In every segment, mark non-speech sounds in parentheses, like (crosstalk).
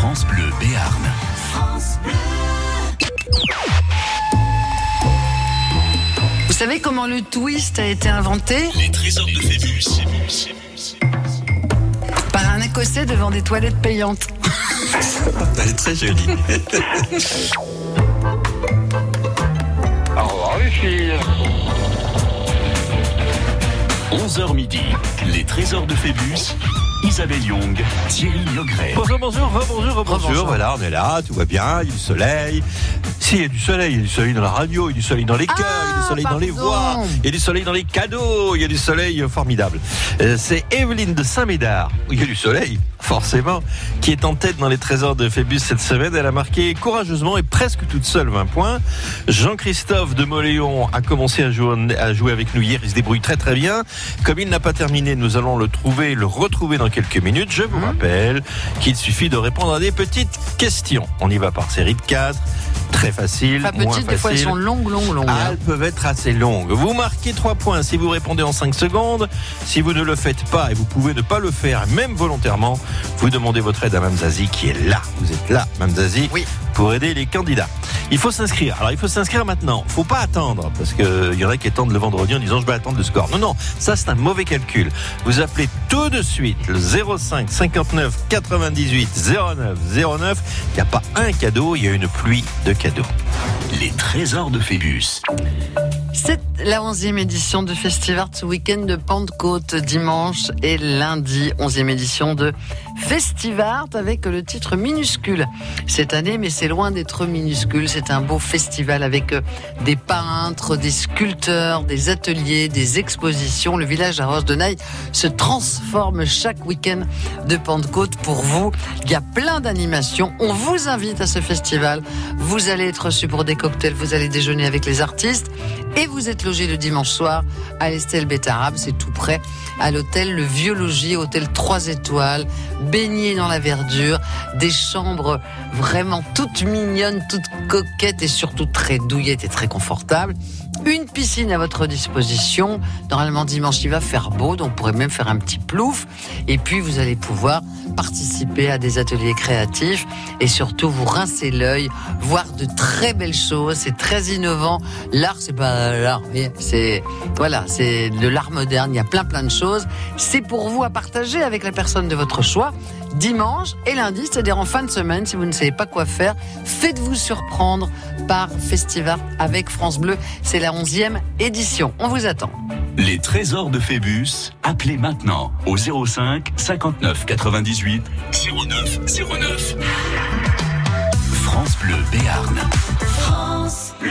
France Bleu Béarn. France Bleu. Vous savez comment le twist a été inventé Les trésors de Phébus. Par un Écossais devant des toilettes payantes. (laughs) Elle est très jolie. Au revoir les filles. 11h midi, les trésors de Phébus. Isabelle Young, Thierry Logret. Bonjour, bonjour, bonjour, bonjour. Rebonjour. Voilà, on est là, tout va bien, il y a du soleil. Si, il y a du soleil, il y a du soleil dans la radio, il y a du soleil dans les cœurs, il y a du soleil dans les voix, il y a du soleil dans les cadeaux, il y a du soleil euh, formidable. Euh, C'est Evelyne de Saint-Médard, il y a du soleil, forcément, qui est en tête dans les trésors de Phébus cette semaine. Elle a marqué courageusement et presque toute seule 20 points. Jean-Christophe de Moléon a commencé à jouer, à jouer avec nous hier, il se débrouille très très bien. Comme il n'a pas terminé, nous allons le trouver, le retrouver dans quelques minutes. Je vous rappelle qu'il suffit de répondre à des petites questions. On y va par série de 4, très facile, Pas petites, des fois elles sont longues, longues, longues. Ah, hein. elles peuvent être assez longues. Vous marquez 3 points si vous répondez en 5 secondes. Si vous ne le faites pas et vous pouvez ne pas le faire, même volontairement, vous demandez votre aide à Mme Zazie qui est là. Vous êtes là, Mme Zazie, Oui. Pour aider les candidats. Il faut s'inscrire. Alors, il faut s'inscrire maintenant. faut pas attendre parce qu'il y en a qui attendent le vendredi en disant je vais attendre le score. Non, non, ça c'est un mauvais calcul. Vous appelez tout de suite le 05 59 98 09 09. Il n'y a pas un cadeau, il y a une pluie de cadeaux. Les trésors de Phébus. C'est la 11e édition de Festivart ce week-end de Pentecôte, dimanche et lundi. 11e édition de Festivart avec le titre minuscule cette année, mais c'est loin d'être minuscule. C'est un beau festival avec euh, des peintres, des sculpteurs, des ateliers, des expositions. Le village à Roche de Naï se transforme chaque week-end de Pentecôte pour vous. Il y a plein d'animations. On vous invite à ce festival. Vous allez être reçu pour des cocktails, vous allez déjeuner avec les artistes et vous êtes logé le dimanche soir à l'Estelle Bétarabe, c'est tout près, à l'hôtel Le Vieux Logis, hôtel 3 étoiles, baigné dans la verdure, des chambres vraiment toutes mignonnes, toutes coquettes et surtout très douillettes et très confortables. Une piscine à votre disposition. Normalement, dimanche, il va faire beau, donc on pourrait même faire un petit plouf. Et puis, vous allez pouvoir participer à des ateliers créatifs et surtout vous rincer l'œil, voir de très belles choses. C'est très innovant. L'art, c'est pas l'art, c'est voilà, c'est de l'art moderne. Il y a plein plein de choses. C'est pour vous à partager avec la personne de votre choix. Dimanche et lundi, c'est-à-dire en fin de semaine, si vous ne savez pas quoi faire, faites-vous surprendre par Festival avec France Bleu. C'est la 11e édition. On vous attend. Les trésors de Phébus. Appelez maintenant au 05 59 98 09 09. France Bleu Béarn. France Bleu.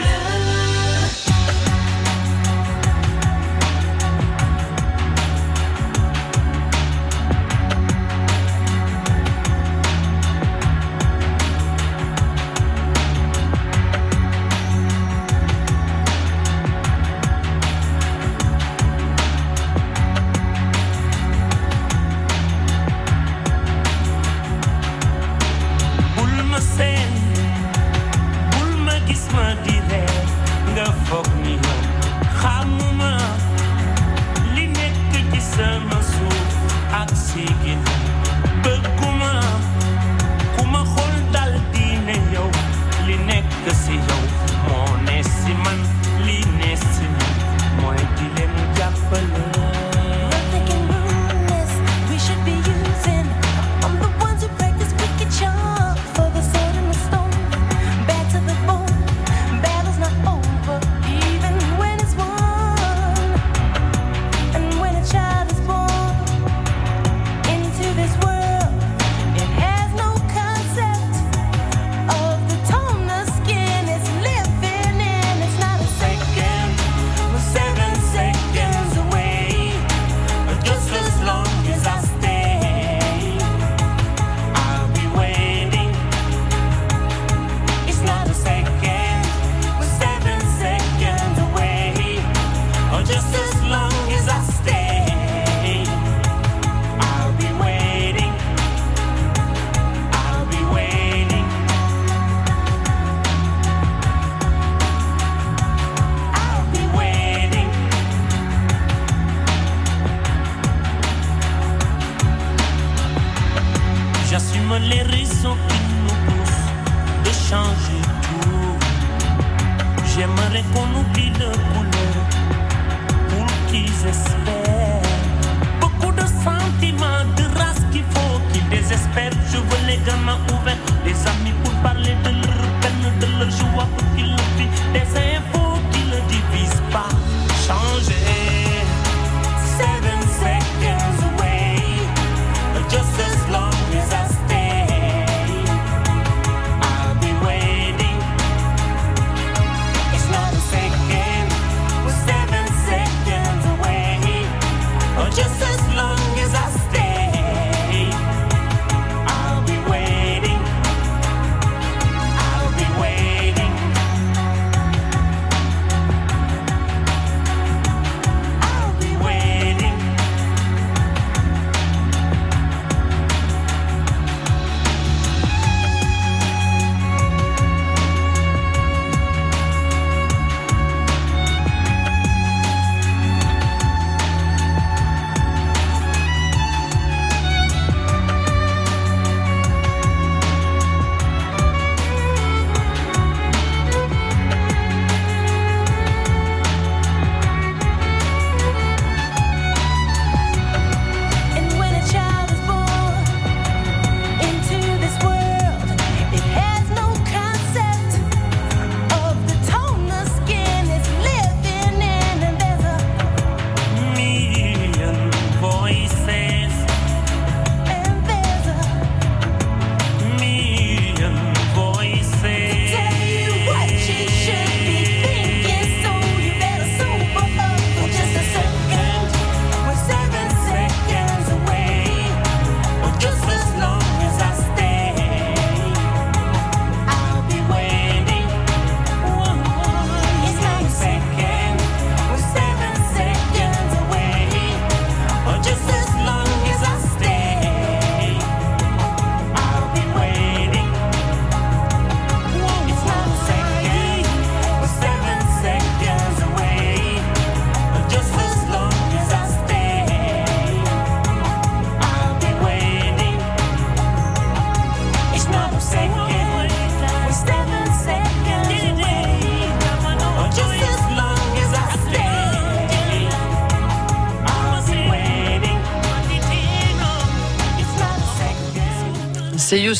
Beaucoup de sentiments, de race qu'il faut qu'ils désespèrent. Je veux les gamins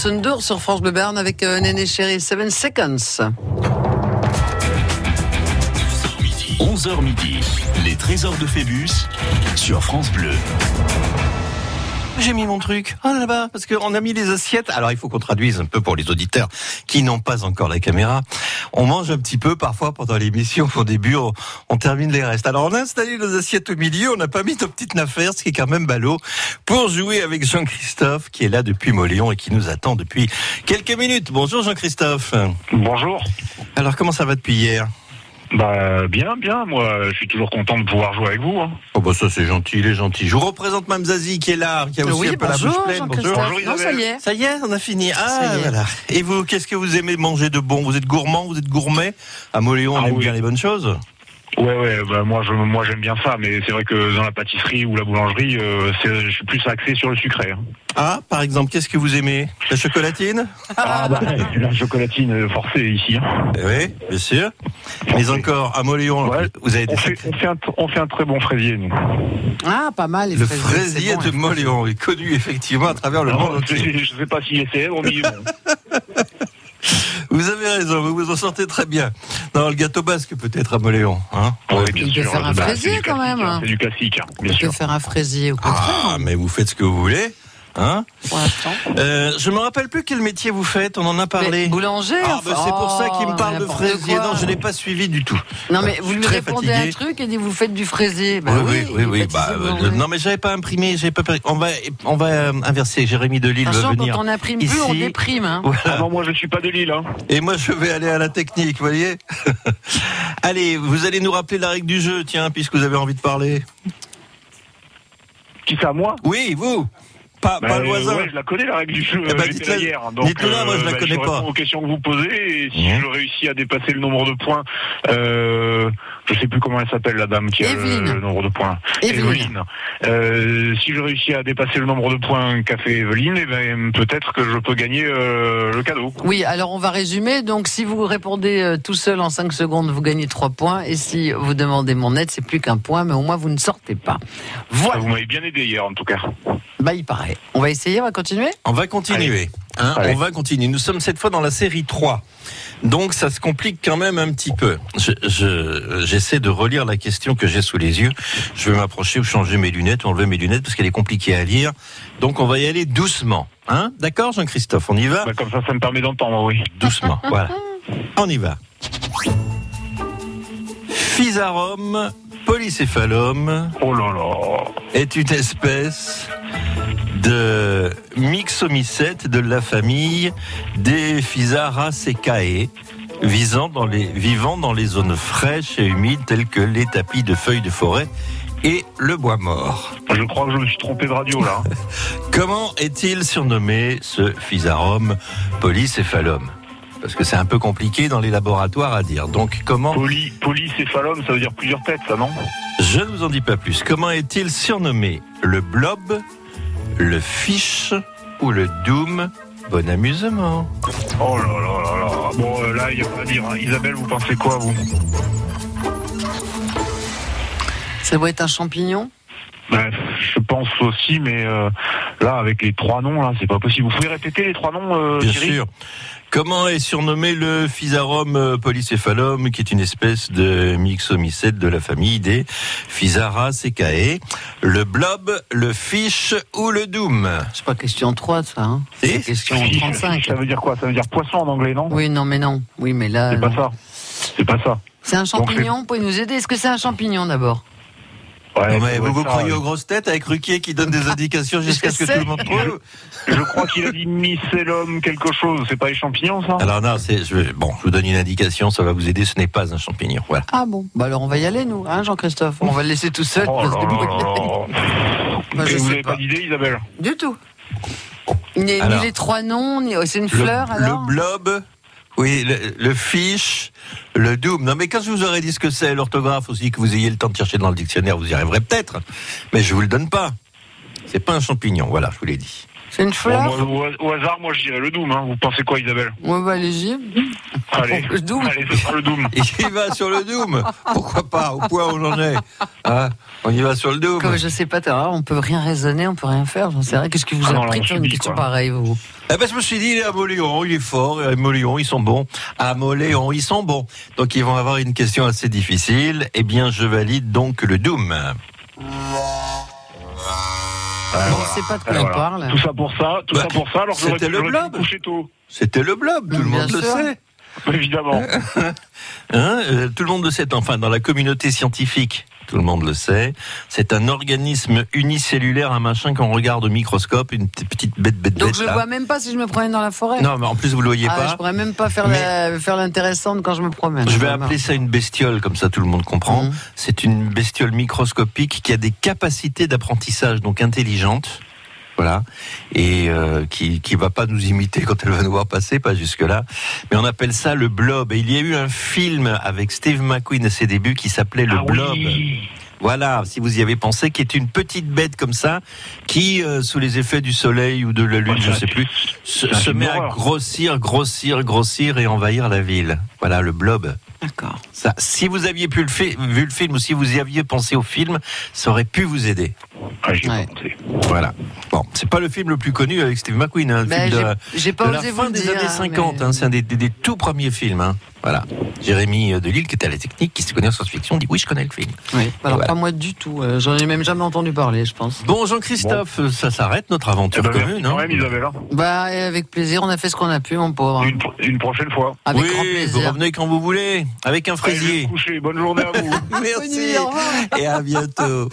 N'Dour sur France Bleu Bern avec euh, Néné Chéri, 7 Seconds. 11h midi, les trésors de Phébus sur France Bleu. J'ai mis mon truc. Ah là-bas, parce qu'on a mis les assiettes. Alors il faut qu'on traduise un peu pour les auditeurs qui n'ont pas encore la caméra. On mange un petit peu parfois pendant l'émission. Au début, on, on termine les restes. Alors on a installé nos assiettes au milieu. On n'a pas mis nos petites affaires, ce qui est quand même ballot, pour jouer avec Jean-Christophe qui est là depuis Moléon et qui nous attend depuis quelques minutes. Bonjour Jean-Christophe. Bonjour. Alors comment ça va depuis hier? Bah bien, bien. Moi, je suis toujours content de pouvoir jouer avec vous. hein. Oh bah ça c'est gentil, il est gentil. Je vous représente Mme Zazie qui est là, qui a aussi Oui, un peu la bouche bonjour pleine. Bonjour, Non, ça y est. Ça y est, on a fini. Ah, Ça y est. voilà. Et vous, qu'est-ce que vous aimez manger de bon? Vous êtes gourmand, vous êtes gourmet? À Moléon, on Ah aime oui. bien les bonnes choses. Ouais, ouais. Bah moi, je, moi, j'aime bien ça. Mais c'est vrai que dans la pâtisserie ou la boulangerie, euh, c'est- je suis plus axé sur le sucré. hein. Ah, par exemple, qu'est-ce que vous aimez? La chocolatine? Ah bah, (laughs) la chocolatine euh, forcée ici. hein. Eh Oui, bien sûr. Mais encore, à Moléon, Ouais. vous avez des On fait, on, fait un, on fait un très bon fraisier, nous. Ah, pas mal. Les Le fraisiers, fraisier bon, de hein. Moléon est connu effectivement à travers le monde je, je sais pas s'il est célèbre, mais (laughs) bon. Vous avez raison, vous vous en sortez très bien. Non, le gâteau basque peut-être à Moléon. Hein Ouais, bien Il peut sûr. faire un Bah, fraisier, quand même, hein, hein. C'est du classique, hein, bien On peut sûr. faire un fraisier au contraire, ah, mais vous faites ce que vous voulez. Hein pour l'instant. euh, je me rappelle plus quel métier vous faites, on en a parlé. Mais boulanger Ah, enfin, bah, c'est pour ça qu'il me parle de fraisier. quoi. Non, je n'ai pas suivi du tout. Non, mais vous lui répondez fatigué. un truc et dit vous faites du fraisier. Bah oui, oui, oui, Bah, euh, non, mais j'avais pas imprimé, j'avais pas. On va, on va euh, inverser. Jérémy Delille va venir. quand on n'imprime ici. plus, on déprime. Hein. Ah non, moi, je suis pas de Lille. Hein. Et moi, je vais aller à la technique, vous voyez. (laughs) Allez, vous allez nous rappeler la règle du jeu, tiens, puisque vous avez envie de parler. Qui ça, moi? Oui, vous. Pas, Bah, pas le voisin. ouais, je la connais la règle du jeu. Eh dites-la- là hier. Donc, dites-la, moi, je la bah, connais pas. réponds aux questions que vous posez et si Mhm. je réussis à dépasser le nombre de points, euh, je sais plus comment elle s'appelle la dame qui a le, Evelyne. le nombre de points. Evelyne. Euh, si je réussis à dépasser le nombre de points qu'a fait Evelyne, eh ben, peut-être que je peux gagner euh, le cadeau. Oui, alors on va résumer. Donc, si vous répondez euh, tout seul en 5 secondes, vous gagnez 3 points. Et si vous demandez mon aide, c'est plus qu'un point, mais au moins vous ne sortez pas. Voilà. Vous m'avez bien aidé hier en tout cas. Bah, il paraît. On va essayer, on va continuer? On va continuer. hein, Allez. On va continuer. Nous sommes cette fois dans la série 3. Donc ça se complique quand même un petit peu. Je- je- J'essaie de relire la question que j'ai sous les yeux. Je vais m'approcher ou changer mes lunettes ou enlever mes lunettes parce qu'elle est compliquée à lire. Donc on va y aller doucement. Hein? D'accord Jean-Christophe, on y va? Bah, comme ça, ça me permet d'entendre, oui. Doucement, (laughs) voilà. On y va. Physarum polycéphalum Oh là là. est une espèce de myxomycète de la famille des Physaracecae, visant dans les, vivant dans les zones fraîches et humides telles que les tapis de feuilles de forêt et le bois mort. Je crois que je me suis trompé de radio là. (laughs) Comment est-il surnommé ce Physarum polycéphalum Parce que c'est un peu compliqué dans les laboratoires à dire. Donc comment Poly, polycéphalum, ça veut dire plusieurs têtes, ça non? Je ne vous en dis pas plus. Comment est-il surnommé Le blob, le fiche ou le doom Bon amusement. Oh là là là là. Bon, euh, là, il n'y a pas à dire. hein. Isabelle, vous pensez quoi, vous? Ça doit être un champignon? Ben, Je pense aussi, mais euh, là, avec les trois noms, là, c'est pas possible. Vous pouvez répéter les trois noms, euh, Bien Thierry? sûr. Comment est surnommé le Physarum euh, polycéphalum, qui est une espèce de myxomycète de la famille des Physaracecae Le blob, le fiche ou le doom C'est pas question 3, ça. Hein. C'est question Fiche, 35. Ça veut dire quoi? Ça veut dire poisson en anglais, non? Oui, non, mais non. Oui, mais là. C'est pas non. ça. C'est pas ça. C'est un champignon? Vous pouvez nous aider Est-ce que c'est un champignon d'abord? Ouais, Non, mais ça doit vous vous ça, croyez aux grosses têtes avec Ruquier qui donne des (laughs) indications jusqu'à ce que tout le monde trouve Je crois qu'il a dit mycélum quelque chose. C'est pas les champignons, ça? Alors non, c'est je bon, je vous donne une indication, ça va vous aider. Ce n'est pas un champignon. Voilà. Ah bon Bah alors on va y aller, nous, hein, Jean-Christophe? On va le laisser tout seul. Oh Bah, je vous n'avez pas. pas d'idée, Isabelle? Du tout. Ni, les trois noms, ni... oh, c'est une Le- fleur alors? Le blob, oui, le, le fiche, le doom. Non, mais quand je vous aurais dit ce que c'est, l'orthographe aussi, que vous ayez le temps de chercher dans le dictionnaire, vous y arriverez peut-être. Mais je vous le donne pas. C'est pas un champignon, voilà, je vous l'ai dit. C'est une Bon, fleur moi, au, au hasard, moi, je dirais le Doom. Hein. Vous pensez quoi, Isabelle? Ouais, bah allez-y. Allez, Le Doom. allez, ce sera le Doom. Il va sur le doom. Pourquoi pas? Au point où on en est. Hein? On y va sur le doom. Comme je sais pas, t'as- on peut rien raisonner, on peut rien faire, j'en sais rien. Qu'est-ce qui vous Ah a non, là, pris on de faire une question quoi. pareille, vous Eh ben, je me suis dit, il est à Moléon, il est fort, et à Moléon, ils sont bons. À Moléon, ils sont bons. Donc, ils vont avoir une question assez difficile. Eh bien, je valide donc le Doom. Ouais, On voilà. sait pas de quoi Ouais, on voilà. parle. Tout ça pour ça, tout Bah, ça pour ça, alors c'était le blob. C'était le blob, tout le monde le sait. Évidemment. (laughs) Hein, euh, tout le monde le sait, enfin, dans la communauté scientifique. Tout le monde le sait. C'est un organisme unicellulaire, un machin qu'on regarde au microscope, une petite- bête, bête, Donc bête. je le là. vois même pas si je me promène dans la forêt. Non, mais en plus, vous le voyez Ah, pas. je pourrais même pas faire Mais- la- faire l'intéressante quand je me promène. Je vais appeler ça une bestiole, comme ça tout le monde comprend. Mhm. C'est une bestiole microscopique qui a des capacités d'apprentissage, donc intelligentes. Voilà. Et euh, qui qui va pas nous imiter quand elle va nous voir passer, pas jusque-là. Mais on appelle ça le blob. Et il y a eu un film avec Steve McQueen à ses débuts qui s'appelait Le Ah Blob. oui. Voilà, si vous y avez pensé, qui est une petite bête comme ça, qui, euh, sous les effets du soleil ou de la lune, Ouais, je c'est sais plus, se, met à grossir, grossir, grossir et envahir la ville. Voilà, le blob. D'accord. Ça, si vous aviez pu le fi- vu le film ou si vous y aviez pensé au film, ça aurait pu vous aider. Ah, j'y ai Ouais. pas pensé. Voilà. Bon, c'est pas le film le plus connu avec Steve McQueen, hein, le Ben, film de, j'ai- pas de la vous fin des dire, années hein, 50. mais- hein, c'est un des, des- des tout premiers films. hein. Voilà. Jérémy euh, Delille, qui était à la technique, qui se connaît en science-fiction, dit oui, je connais le film. Oui. Alors Voilà. pas moi du tout. euh, J'en ai même jamais entendu parler, je pense. Bon, Jean-Christophe, euh, ça s'arrête notre Eh aventure ben, merci commune. hein. Isabelle. hein. Bah avec plaisir, on a fait ce qu'on a pu, mon pauvre. Une, une prochaine fois. Avec oui, grand plaisir. Revenez quand vous voulez, avec un Allez, fraisier. coucher. Bonne journée à vous. (laughs) Bonne Merci. nuit, au revoir. Et à bientôt.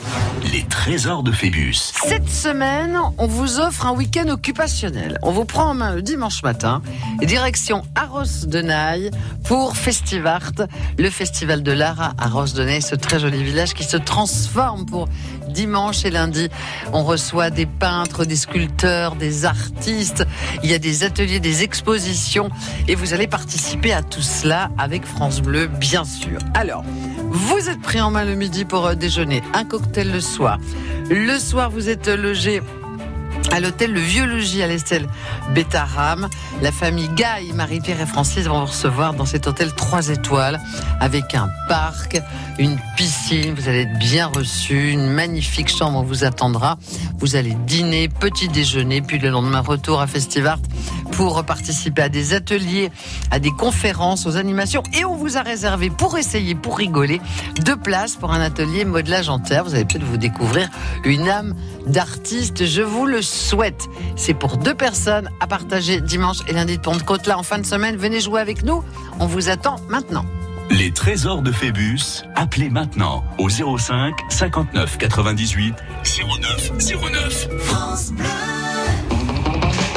Les trésors de Phébus. Cette semaine, on vous offre un week-end occupationnel. On vous prend en main le dimanche matin et direction Arros de Naï pour pour Festivart, le festival de l'art à Rosdenay, ce très joli village qui se transforme pour dimanche et lundi. On reçoit des peintres, des sculpteurs, des artistes. Il y a des ateliers, des expositions et vous allez participer à tout cela avec France Bleu, bien sûr. Alors, vous êtes pris en main le midi pour euh, déjeuner, un cocktail le soir. Le soir, vous êtes logé à l'hôtel Le Vieux Logis à l'Estelle Bétaram. La famille Guy, Marie-Pierre et Francis vont vous recevoir dans cet hôtel 3 étoiles avec un parc, une piscine. Vous allez être bien reçus. Une magnifique chambre vous attendra. Vous allez dîner, petit déjeuner, puis le lendemain retour à Festivart pour participer à des ateliers, à des conférences, aux animations. Et on vous a réservé pour essayer, pour rigoler, deux places pour un atelier modelage en terre. Vous allez peut-être vous découvrir une âme d'artiste. Je vous le souhaite. C'est pour deux personnes à partager dimanche et lundi de Pentecôte. Là, en fin de semaine, venez jouer avec nous. On vous attend maintenant. Les trésors de Phébus, appelez maintenant au 05 59 98 09 09.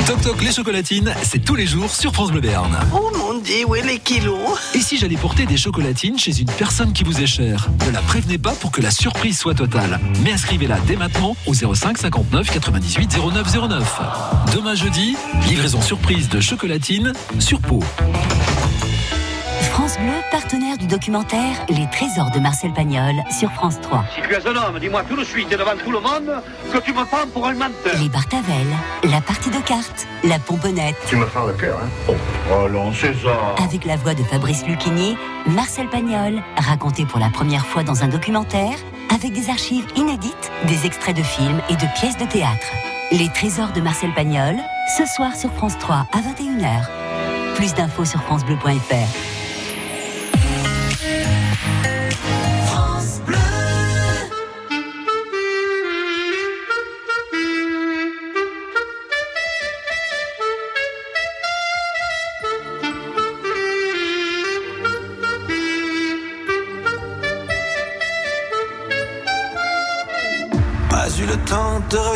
Toc Toc les chocolatines, c'est tous les jours sur France Bleu Béarn. Oh dieu, où les kilos Et si j'allais porter des chocolatines chez une personne qui vous est chère Ne la prévenez pas pour que la surprise soit totale. Mais inscrivez-la dès maintenant au 05 59 98 09 09. Demain jeudi, livraison surprise de chocolatines sur peau. France Bleu, partenaire du documentaire Les Trésors de Marcel Pagnol sur France 3. Si tu es un homme, dis-moi tout de suite et devant tout le monde que tu me prends pour un menteur. Les Bartavel, la partie de cartes, la pomponnette. Tu me fais le cœur, hein Oh, non, c'est ça. Avec la voix de Fabrice Lucchini, Marcel Pagnol, raconté pour la première fois dans un documentaire, avec des archives inédites, des extraits de films et de pièces de théâtre. Les Trésors de Marcel Pagnol, ce soir sur France 3 à 21h. Plus d'infos sur francebleu.fr.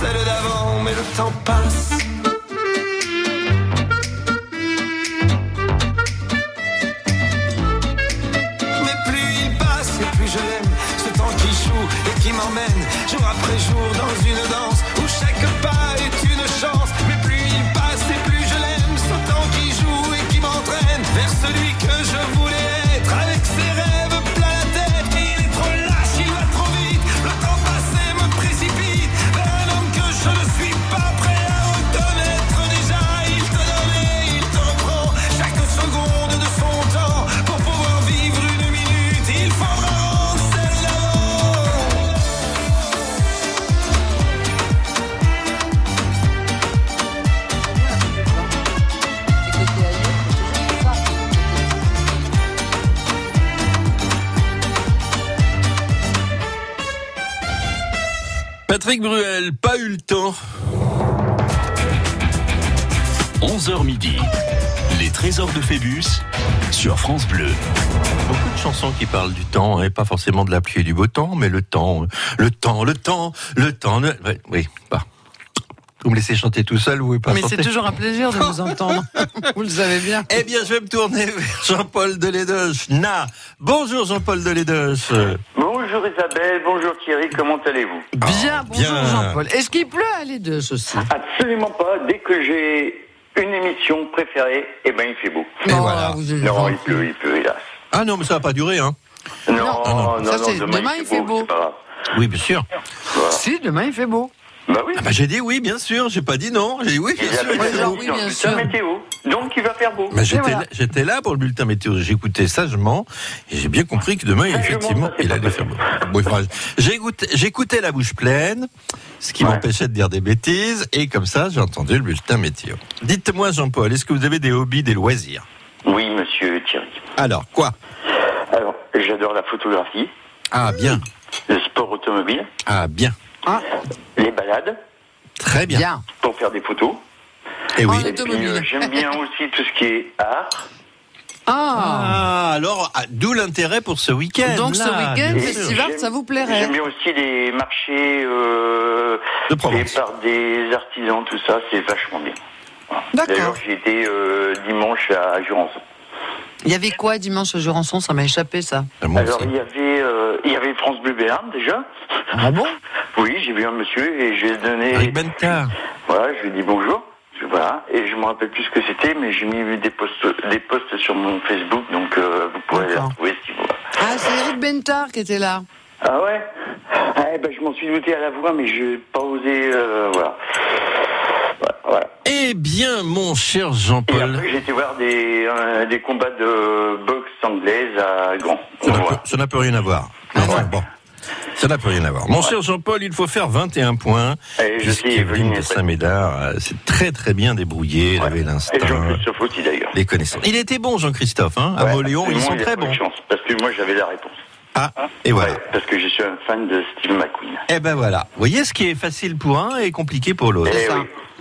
celle d'avant. Mais le temps passe. Mais plus il passe et plus je l'aime. Ce temps qui joue et qui m'emmène jour après jour dans une danse Patrick Bruel, pas eu le temps. 11h midi. Les trésors de Phébus sur France Bleu. Beaucoup de chansons qui parlent du temps, et pas forcément de la pluie et du beau temps, mais le temps, le temps, le temps, le temps. le- oui, bah. Vous me laissez chanter tout seul, vous pouvez pas Mais c'est toujours un plaisir de vous entendre. (laughs) vous le savez bien. Eh bien, je vais me tourner vers Jean-Paul Delédoche. Na. Bonjour Jean-Paul Delédoche. Bonjour Isabelle, bonjour Thierry, comment allez-vous Bien, bonjour bien. Jean-Paul. Est-ce qu'il pleut à les deux aussi Absolument pas, dès que j'ai une émission préférée, eh ben il fait beau. Et Oh, voilà. vous êtes Non, il pleut, il pleut, hélas. Ah non, mais ça va pas durer, hein. Non, Ah non, non, ça, c'est- demain, il fait beau. c'est pas grave. Oui, bien sûr. Si, demain il fait beau. Bah oui, Ah bah, j'ai dit oui, bien sûr. J'ai pas dit non. J'ai dit oui, bien sûr. bien dit oui, dans bien le sûr. bulletin météo, donc il va faire beau. Bah, j'étais, voilà. là, j'étais là pour le bulletin météo. J'écoutais sagement et j'ai bien compris que demain, Sagement, effectivement, il allait faire beau. Oui, enfin, j'écoutais, j'écoutais la bouche pleine, ce qui Ouais. m'empêchait de dire des bêtises, et comme ça, j'ai entendu le bulletin météo. Dites-moi, Jean-Paul, est-ce que vous avez des hobbies, des loisirs? Oui, monsieur Thierry. Alors, quoi? Alors, j'adore la photographie, Ah, bien. le sport automobile, Ah, bien. Ah, les balades Très bien. bien. pour faire des photos. Et oui. Oh, Et puis, Automobile. euh, j'aime bien (laughs) aussi tout ce qui est art. Ah, Ah, alors, ah, d'où l'intérêt pour ce week-end. Donc, ce week-end, Et festival, ça vous plairait J'aime bien aussi les marchés euh, De Provence. faits par des artisans, tout ça, c'est vachement bien. Voilà. D'accord. D'ailleurs, j'ai été euh, dimanche à Jurançon. Il y avait quoi dimanche à Jurançon Ça m'a échappé, ça. Ah, Alors, il y avait, euh, il y avait France Bleu Béarn déjà. Ah bon? Oui, j'ai vu un monsieur et j'ai donné. Eric Bentard. Voilà, je lui ai dit bonjour. Voilà, et je me rappelle plus ce que c'était, mais j'ai mis des posts, des posts sur mon Facebook, donc euh, vous pourrez les retrouver si vous. Ah, c'est Eric Bentard qui était là. Ah ouais? Ah, ben, Je m'en suis douté à la voix, mais je n'ai pas osé. euh, voilà. Eh bien, mon cher Et Jean-Paul. après, j'ai été voir des, euh, des combats de boxe anglaise à Grand. Ça n'a plus rien à voir. Non, enfin, bon. Ça n'a plus rien à voir. Mon cher Jean-Paul, il faut faire 21 points. Puisqu'Evelyne Evelyne de Saint-Médard euh, s'est très très bien débrouillée. Elle avait Et l'instinct, Jean-Christophe aussi d'ailleurs. les connaissances. Il était bon, Jean-Christophe. Hein à Ouais, Moléon, ils sont il très bons. chance, parce que moi j'avais la réponse. Ah, et voilà. Parce que je suis un fan de Steve McQueen. Eh ben voilà. Vous voyez, ce qui est facile pour un est compliqué pour l'autre.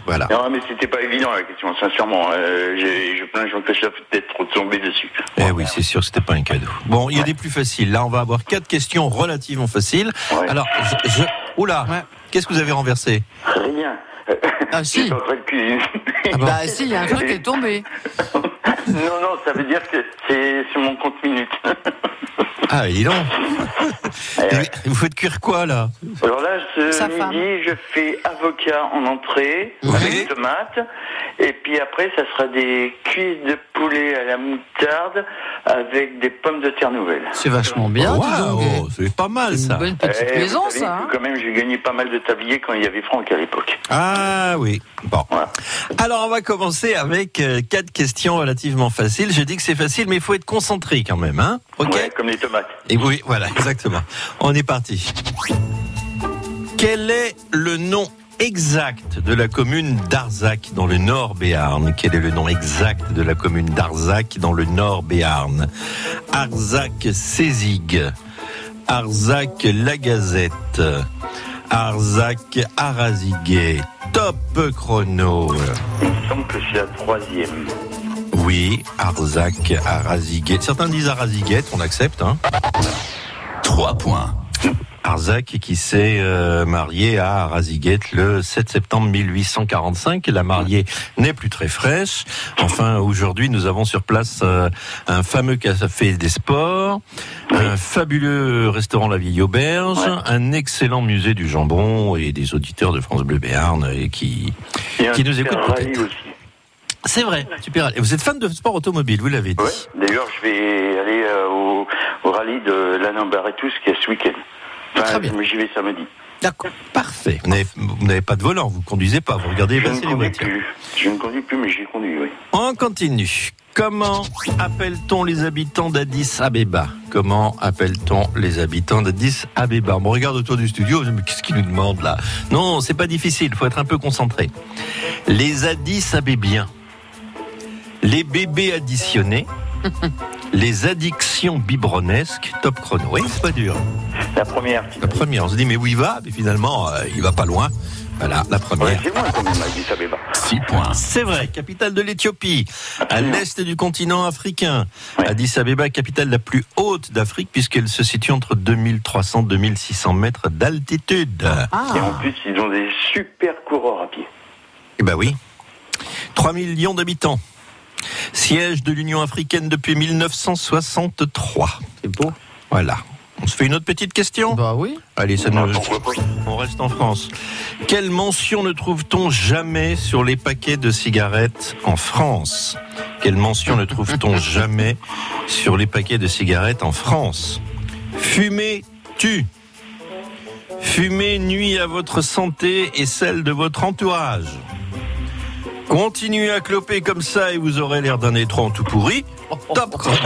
Eh. Voilà. Non, mais c'était pas évident la question, sincèrement. Euh, j'ai- je plains Jean-Christophe d'être trop tombé dessus. Eh oui, c'est sûr, c'était pas un cadeau. Bon, il y a des plus faciles. Là, on va avoir quatre questions relativement faciles. Ouais. Alors, je, je- oula, Ouais. qu'est-ce que vous avez renversé? Rien. Ah, si. J'étais en train de cuisiner. Ah bon Bah si, il y a un truc qui est tombé. non, non, ça veut dire que c'est sur mon compte minute. Ah, dis donc. Eh Et ouais. Vous faites cuire quoi là? Alors là, ce Sa femme. midi, je fais avocat en entrée, Oui. avec tomates. Et puis après, ça sera des cuisses de poulet à la moutarde avec des pommes de terre nouvelles. C'est vachement bien, donc. Waouh, c'est pas mal C'est ça. une bonne petite Eh, maison, savez ça. hein. Quand même, j'ai gagné pas mal de tabliers quand il y avait Franck à l'époque. Ah oui. Bon. Voilà. Alors on va commencer avec euh, quatre questions relativement faciles. J'ai dit que c'est facile, mais il faut être concentré quand même, hein Ok? Ouais, comme les tomates. Et oui, voilà, exactement. On est parti. Quel est le nom exact de la commune d'Arzac dans le Nord Béarn? Quel est le nom exact de la commune d'Arzac dans le Nord Béarn? Arzac-Sézig, Arzac-La-Gazette, Arzac-Araziguet. Top chrono. Il me semble que c'est la troisième. Oui, Arzac, Araziguet. Certains disent Araziguet, on accepte. Hein 3 points. Arzac qui s'est euh, mariée à Raziguet le 7 septembre 1845. La mariée n'est plus très fraîche. Enfin, aujourd'hui, nous avons sur place euh, un fameux café des sports, un fabuleux restaurant La Vieille Auberge, un excellent musée du jambon et des auditeurs de France Bleu Béarn et qui, Et un qui nous écoutent peut-être. C'est vrai, super. Et vous êtes fan de sport automobile, vous l'avez dit. Ouais. D'ailleurs, je vais aller euh, au, au rallye de l'Anambar et tout, qui est ce week-end. Enfin, Très bien. mais j'y vais samedi. D'accord, parfait. Vous n'avez- pas de volant, vous conduisez pas, vous regardez ne passer les voitures. plus. Je ne conduis plus, mais j'ai conduit, oui. On continue. Comment appelle-t-on les habitants d'Addis Abeba? Comment appelle-t-on les habitants d'Addis Abeba? On regarde autour du studio, mais qu'est-ce qu'il nous demande là? Non, c'est pas difficile, faut être un peu concentré. Les Addis Abébiens, les bébés additionnés, (laughs) les addictions biberonesques, top chrono. Oui, c'est pas dur. La première. La première, on se dit mais où il va? Mais finalement, euh, il va pas loin. Voilà, la première. Ouais, c'est loin quand même, Addis Abeba. 6 points. C'est vrai, capitale de l'Éthiopie, à l'est du continent africain. Addis Abeba, capitale la plus haute d'Afrique, puisqu'elle se situe entre 2300 et 2600 mètres d'altitude. Et en plus, ils ont des super coureurs à pied. Eh ben oui. 3 millions d'habitants. Siège de l'Union africaine depuis 1963. C'est beau. Voilà. On se fait une autre petite question? Bah oui. Allez, ça nous... On reste en France. Quelle mention ne trouve-t-on jamais sur les paquets de cigarettes en France? Quelle mention ne trouve-t-on (laughs) jamais sur les paquets de cigarettes en France? Fumer tue. Fumer nuit à votre santé et celle de votre entourage. Continuez à cloper comme ça et vous aurez l'air d'un étron tout pourri. Top chrono.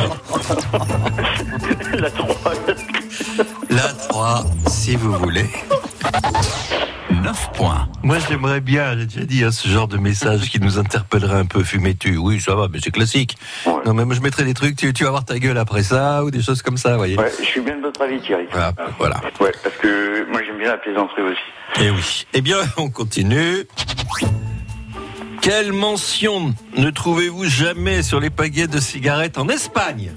(laughs) La 3. La 3, si vous voulez. 9 points. Moi, j'aimerais bien, j'ai déjà dit, hein, ce genre de message qui nous interpellerait un peu. Fumez-tu Oui, ça va, mais c'est classique. Non, mais moi, je mettrais des trucs, tu, tu vas voir ta gueule après ça, ou des choses comme ça, vous voyez. Ouais, je suis bien de votre avis, Thierry. Voilà, voilà. Ouais, parce que moi j'aime bien la plaisanterie aussi. Eh oui. Eh bien, on continue. Quelle mention ne trouvez-vous jamais sur les paquets de cigarettes en Espagne?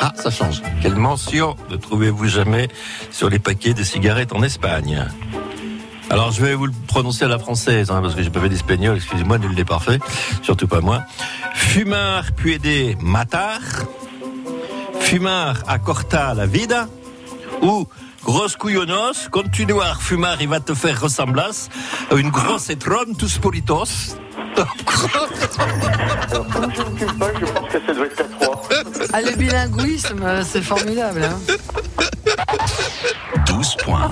Ah, ça change. Quelle mention ne trouvez-vous jamais sur les paquets de cigarettes en Espagne? Alors je vais vous le prononcer à la française, hein, parce que j'ai pas fait d'espagnol, excusez-moi, nul n'est parfait, surtout pas moi. Fumar puede matar, fumar acorta la vida, ou gros couillonos, continuar fumar il va te faire ressemblas à une grosse étronne tous. Alors, comme je ne m'occupe pas, je pense que ça doit être la 3. Ah, le bilinguisme, c'est formidable. Hein 12 points.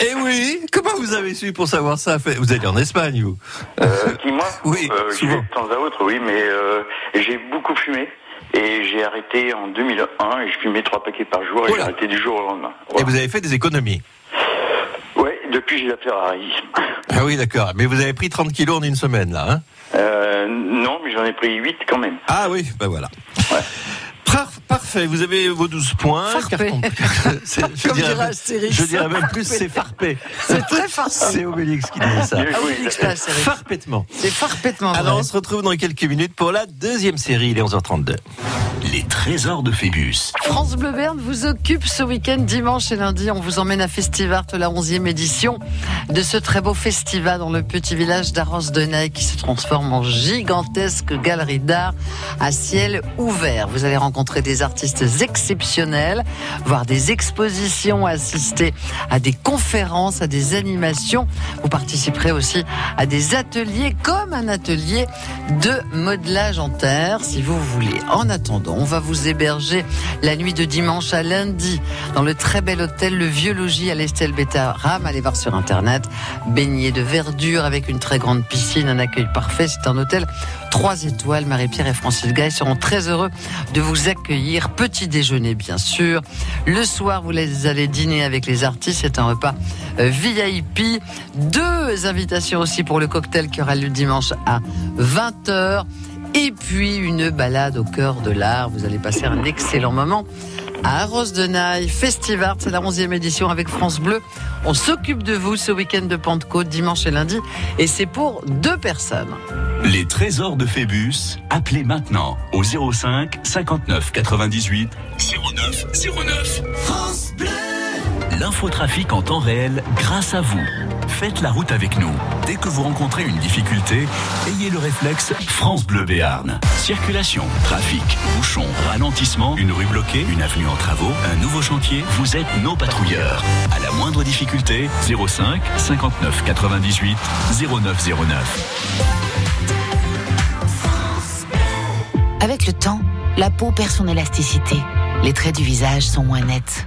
Eh oui, comment vous avez su pour savoir ça? Vous allez en Espagne, vous Euh, qui, moi Oui, euh, j'y vais de temps à autre, oui, mais euh, j'ai beaucoup fumé. Et j'ai arrêté en 2001 et je fumais trois paquets par jour et j'ai arrêté du jour au lendemain. Et vous avez fait des économies Ouais, depuis j'ai la Ferrari. Ah oui, d'accord. Mais vous avez pris 30 kilos en une semaine, là, hein? Euh, non, mais j'en ai pris 8 quand même. Ah oui, ben voilà. Par- Vous avez vos 12 points. Farpé. Carton- je, (laughs) Comme dirais, je dirais même plus, c'est farpé. C'est très farci. C'est Obélix qui dit ça. Ah Astérix. Farpètement. C'est parfaitement Alors, on se retrouve dans quelques minutes pour la deuxième série. Il est 11h32. Les trésors de Phébus. France Bleu Berne vous occupe ce week-end, dimanche et lundi. On vous emmène à Festivart, la 11e édition de ce très beau festival dans le petit village d'Arros-de-Naye qui se transforme en gigantesque galerie d'art à ciel ouvert. Vous allez rencontrer des artistes exceptionnels, voir des expositions, assister à des conférences, à des animations. Vous participerez aussi à des ateliers comme un atelier de modelage en terre si vous voulez. En attendant, on va vous héberger la nuit de dimanche à lundi dans le très bel hôtel Le Vieux Logis à l'Estelle Ram. Allez voir sur internet. Baigné de verdure avec une très grande piscine, un accueil parfait. C'est un hôtel 3 étoiles. Marie-Pierre et Francis Gay seront très heureux de vous accueillir. Petit déjeuner, bien sûr. Le soir, vous allez dîner avec les artistes. C'est un repas euh, VIP. Deux invitations aussi pour le cocktail qui aura lieu dimanche à 20h. Et puis une balade au cœur de l'art. Vous allez passer un excellent moment à Arros de Naï, Festivart, c'est la 11e édition avec France Bleu. On s'occupe de vous ce week-end de Pentecôte, dimanche et lundi, et c'est pour deux personnes. Les trésors de Phébus. Appelez maintenant au 05 59 98 09 09. L'infotrafic en temps réel grâce à vous. Faites la route avec nous. Dès que vous rencontrez une difficulté, ayez le réflexe France Bleu Béarn. Circulation, trafic, bouchon, ralentissement, une rue bloquée, une avenue en travaux, un nouveau chantier, vous êtes nos patrouilleurs. À la moindre difficulté, 05 59 98 0909. Avec le temps, la peau perd son élasticité. Les traits du visage sont moins nets.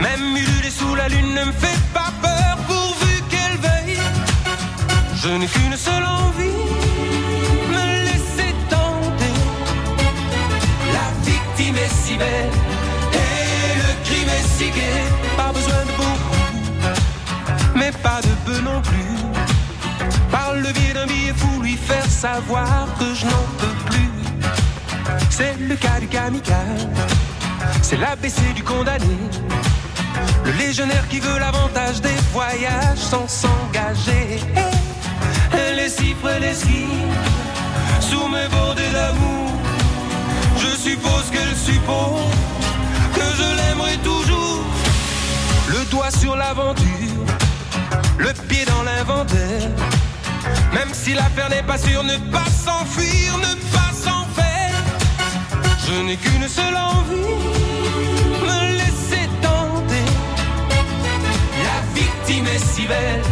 Même ululé sous la lune ne me fait pas peur pourvu qu'elle veille. Je n'ai qu'une seule envie, me laisser tenter. La victime est si belle et le crime est si gai. Pas besoin de beaucoup, mais pas de peu non plus. Par le biais d'un billet fou, lui faire savoir que je n'en peux plus. C'est le cas du kamikaze, c'est l'ABC du condamné. Le légionnaire qui veut l'avantage des voyages sans s'engager. Elle les cifre les sous mes bordées d'amour. Je suppose qu'elle suppose que je l'aimerai toujours. Le doigt sur l'aventure, le pied dans l'inventaire. Même si l'affaire n'est pas sûre, ne pas s'enfuir, ne pas s'en faire. Je n'ai qu'une seule envie, me si belle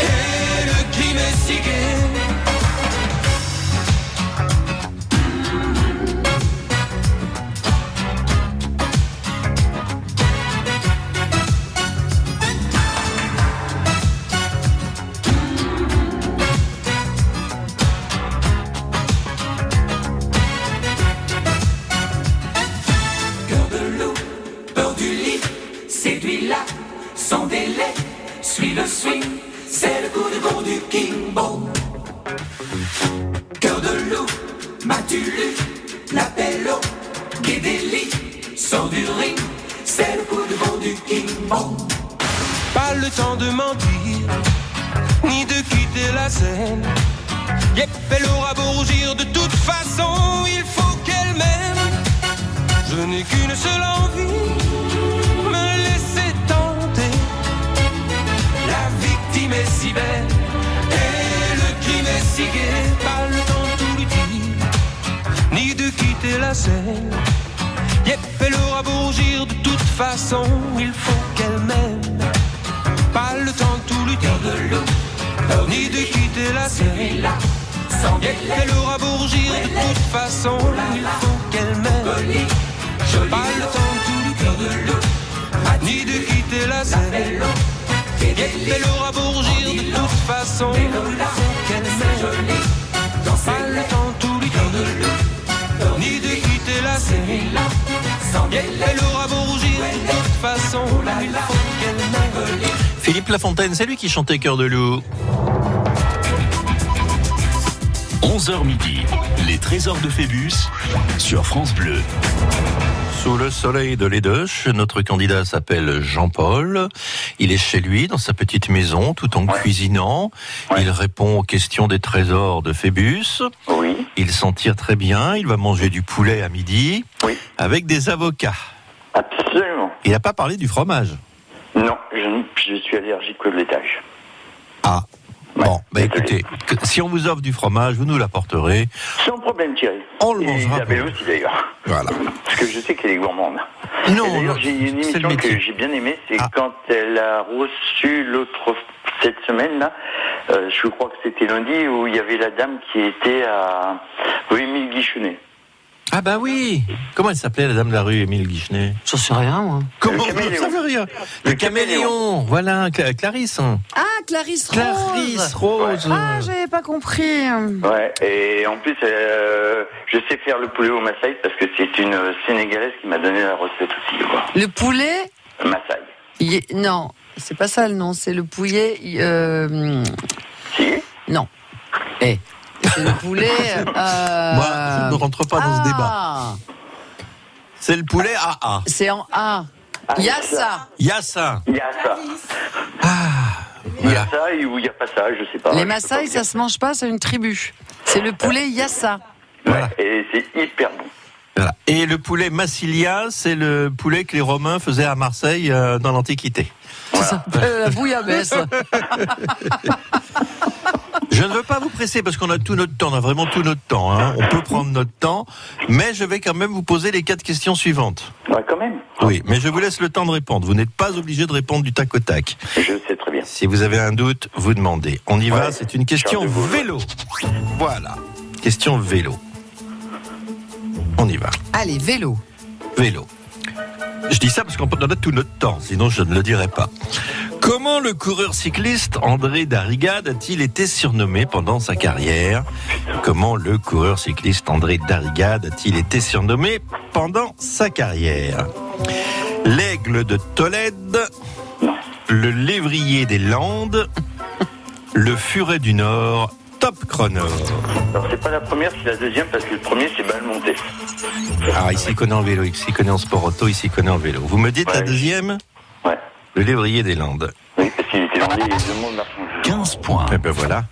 et le crime est si gai. Du ring, c'est le coup de bon du King. Pas le temps de mentir, ni de quitter la scène. Yep, elle aura beau rougir, de toute façon, il faut qu'elle m'aime. Je n'ai qu'une seule envie, me laisser tenter. La victime est si belle et le crime est si gai. Pas le temps de tout lui dire, ni de quitter la scène. Yep, elle aura beau rougir, de toute façon, il faut qu'elle m'aime. Pas le temps de tout lui dire, ni de quitter la scène. Yep, elle aura beau rougir, de toute façon, il faut qu'elle m'aime. Pas le temps de tout lui dire, ni de quitter la scène. Yep, elle aura beau rougir, de toute façon, il faut qu'elle m'aime. Pas le temps de tout lui dire, ni de quitter la scène. Yep, elle aura beau rougir, de toute façon, il faut qu'elle m'aime. Philippe Lafontaine, c'est lui qui chantait Cœur de loup. 11h midi, les trésors de Phébus sur France Bleu. Sous le soleil de l'Edoche, notre candidat s'appelle Jean-Paul. Il est chez lui, dans sa petite maison, tout en cuisinant. Il répond aux questions des trésors de Phébus. Oui. Il s'en tire très bien. Il va manger du poulet à midi. Avec des avocats. Absolument. Il n'a pas parlé du fromage. Non, je, je suis allergique au laitage. Ah. Bon, bah écoutez, que- si on vous offre du fromage, vous nous l'apporterez. Sans problème, Thierry. On le mangera. Isabelle aussi, d'ailleurs. Voilà. Parce que je sais qu'elle est gourmande. Non, D'ailleurs, j'ai une émission que j'ai bien aimée, c'est Ah. quand elle a reçu l'autre cette semaine là, euh, je crois que c'était lundi où il y avait la dame qui était à oui, Émile Guichenet. Ah bah oui Comment elle s'appelait la dame de la rue Émile Guichenet? J'en sais rien, moi. Comment Le caméléon. Ça veut rien. Le caméléon, voilà, Cla- Clarisse. hein. Ah, Clarisse Rose. Clarisse Rose. Ah, j'avais pas compris. Ouais, et en plus, euh, je sais faire le poulet au Maasai parce que c'est une Sénégalaise qui m'a donné la recette aussi. Quoi. Le poulet? Maasai. il- Non, c'est pas ça le nom, c'est le poulet. euh, Non. Eh, le poulet. euh, Moi, je ne rentre pas dans ce débat. ah, C'est le poulet AA. C'est en A. Yassa. Yassa. Il y a ça. Il y a ça et ou il n'y a pas ça, je sais pas. Les Maasai, ça se mange pas, c'est une tribu. C'est le poulet Yassa. Voilà. Et c'est hyper bon. Voilà. Et le poulet Massilia, c'est le poulet que les Romains faisaient à Marseille euh, dans l'Antiquité. Ça s'appelle (laughs) la bouillabaisse. (laughs) Je ne veux pas vous presser parce qu'on a tout notre temps, on a vraiment tout notre temps. hein. On peut prendre notre temps, mais je vais quand même vous poser les quatre questions suivantes. Ouais, quand même. Oui, mais je vous laisse le temps de répondre. Vous n'êtes pas obligé de répondre du tac au tac. Je sais très bien. Si vous avez un doute, vous demandez. On y va, c'est une question ouais. vélo. Voilà. Question vélo. On y va. Allez, vélo. Vélo. Je dis ça parce qu'on en a tout notre temps, sinon je ne le dirais pas. Comment le coureur cycliste André Darrigade a-t-il été surnommé pendant sa carrière Comment le coureur cycliste André Darrigade a-t-il été surnommé pendant sa carrière L'aigle de Tolède, le lévrier des Landes, le furet du Nord, top chrono. Alors c'est pas la première, c'est la deuxième parce que le premier c'est Balmonté. Ah, il s'y connaît en vélo, il s'y connaît en sport auto, il s'y connaît en vélo. Vous me dites la deuxième Ouais. Le lévrier des Landes. Oui, parce qu'il était mondes marchands. 15 points. Eh ben voilà.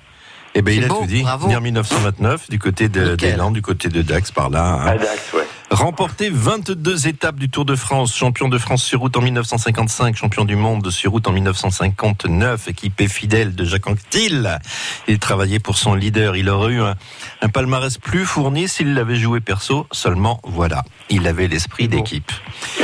Eh ben il a beau, tout dit. bravo. Né en 1929, du côté de, des Landes, du côté de Dax, par là. hein. À Dax, ouais. Remporté 22 étapes du Tour de France, champion de France sur route en 1955, champion du monde sur route en 1959, équipé fidèle de Jacques Anquetil. Il travaillait pour son leader. Il aurait eu un, un palmarès plus fourni s'il l'avait joué perso. Seulement, voilà, il avait l'esprit d'équipe.